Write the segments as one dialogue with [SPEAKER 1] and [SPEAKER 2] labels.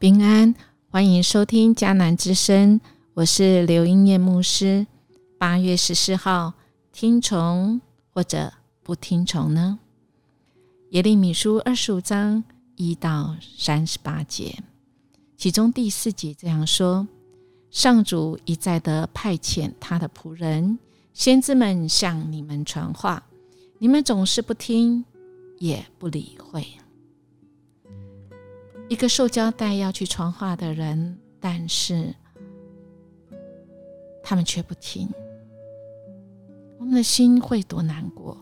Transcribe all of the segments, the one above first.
[SPEAKER 1] 平安，欢迎收听迦南之声，我是刘英念牧师。八月十四号，听从或者不听从呢？耶利米书二十五章一到三十八节，其中第四节这样说：上主一再的派遣他的仆人先知们向你们传话，你们总是不听，也不理会。一个受交代要去传话的人，但是他们却不听，我们的心会多难过。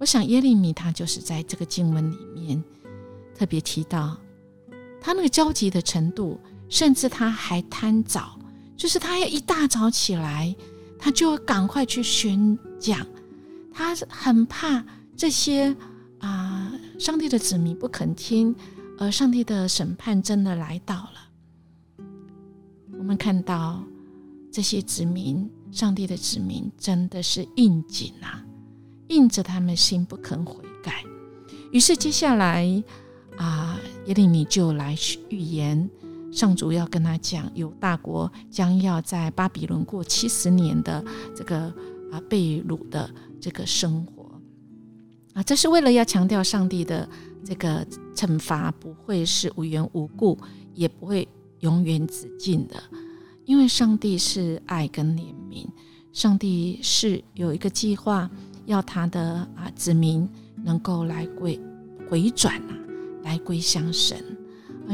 [SPEAKER 1] 我想耶利米他就是在这个经文里面特别提到他那个焦急的程度，甚至他还贪早，就是他要一大早起来，他就赶快去宣讲，他很怕这些啊上帝的子民不肯听。而上帝的审判真的来到了，我们看到这些子民，上帝的子民真的是应景啊，应着他们心不肯悔改。于是接下来啊，耶利米就来预言，上主要跟他讲，有大国将要在巴比伦过七十年的这个啊被掳的这个生活啊，这是为了要强调上帝的。这个惩罚不会是无缘无故，也不会永远止境的，因为上帝是爱跟怜悯，上帝是有一个计划，要他的啊子民能够来归回转啊，来归向神。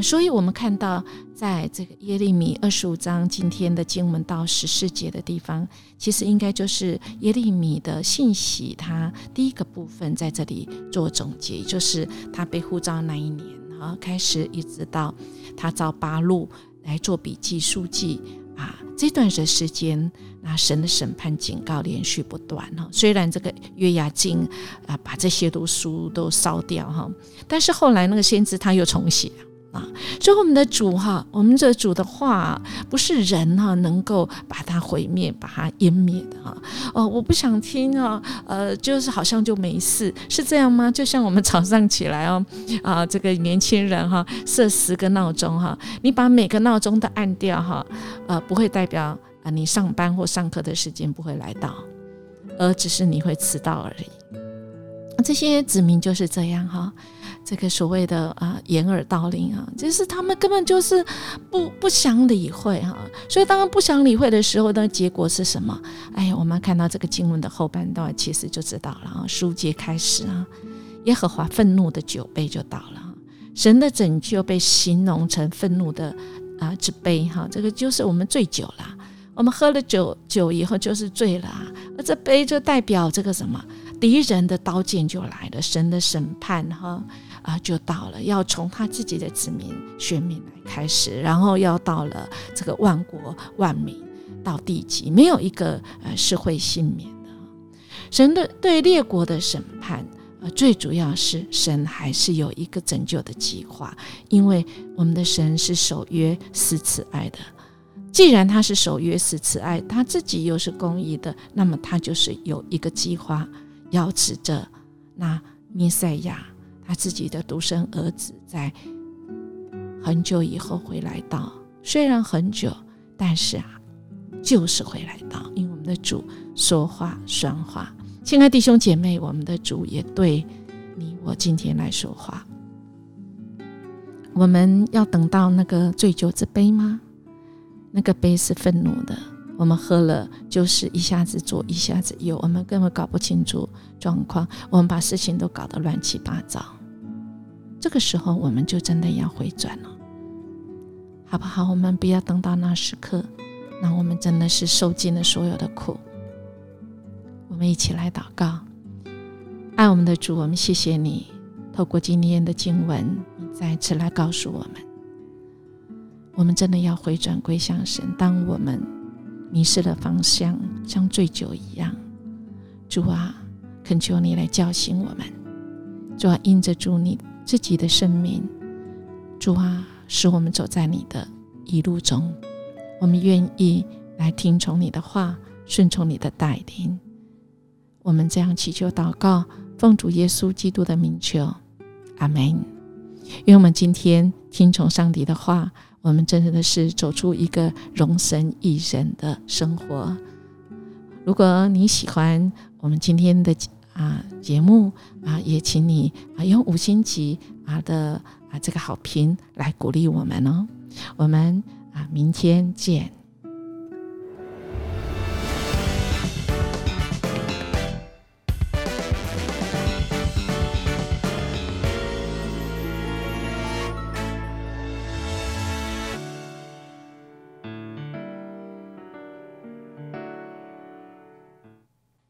[SPEAKER 1] 所以，我们看到，在这个耶利米二十五章今天的经文到十四节的地方，其实应该就是耶利米的信息，他第一个部分在这里做总结，就是他被呼召那一年啊开始，一直到他找八路来做笔记书记啊这段的时间，那神的审判警告连续不断哈。虽然这个约雅敬啊把这些都书都烧掉哈，但是后来那个先知他又重写。所以我们的主哈，我们这主的话不是人哈能够把它毁灭、把它湮灭的哈。哦，我不想听哦，呃，就是好像就没事，是这样吗？就像我们早上起来哦，啊，这个年轻人哈设十个闹钟哈，你把每个闹钟都按掉哈，呃，不会代表啊你上班或上课的时间不会来到，而只是你会迟到而已。这些子民就是这样哈。这个所谓的啊掩耳盗铃啊，就是他们根本就是不不想理会哈，所以当然不想理会的时候，那结果是什么？哎呀，我们看到这个经文的后半段，其实就知道了啊。书接开始啊，耶和华愤怒的酒杯就倒了，神的拯救被形容成愤怒的啊之杯哈，这个就是我们醉酒了，我们喝了酒酒以后就是醉了啊，而这杯就代表这个什么？敌人的刀剑就来了，神的审判哈。啊，就到了要从他自己的子民、选民来开始，然后要到了这个万国万民到地极，没有一个呃是会幸免的。神的对列国的审判，呃，最主要是神还是有一个拯救的计划，因为我们的神是守约、施慈爱的。既然他是守约、施慈爱，他自己又是公义的，那么他就是有一个计划，要指着那弥赛亚。他自己的独生儿子在很久以后会来到，虽然很久，但是啊，就是会来到。因为我们的主说话算话，亲爱弟兄姐妹，我们的主也对你我今天来说话。我们要等到那个醉酒之杯吗？那个杯是愤怒的，我们喝了就是一下子左一下子右，我们根本搞不清楚状况，我们把事情都搞得乱七八糟。这个时候，我们就真的要回转了，好不好？我们不要等到那时刻，那我们真的是受尽了所有的苦。我们一起来祷告，爱我们的主，我们谢谢你，透过今天的经文，你再次来告诉我们，我们真的要回转归向神。当我们迷失了方向，像醉酒一样，主啊，恳求你来叫醒我们。主啊，因着主你。自己的生命，主啊，使我们走在你的一路中，我们愿意来听从你的话，顺从你的带领。我们这样祈求祷告，奉主耶稣基督的名求，阿门。愿我们今天听从上帝的话，我们真正的是走出一个容身一人的生活。如果你喜欢我们今天的啊节目啊，也请你啊用五星级啊的啊这个好评来鼓励我们哦。我们啊明天见。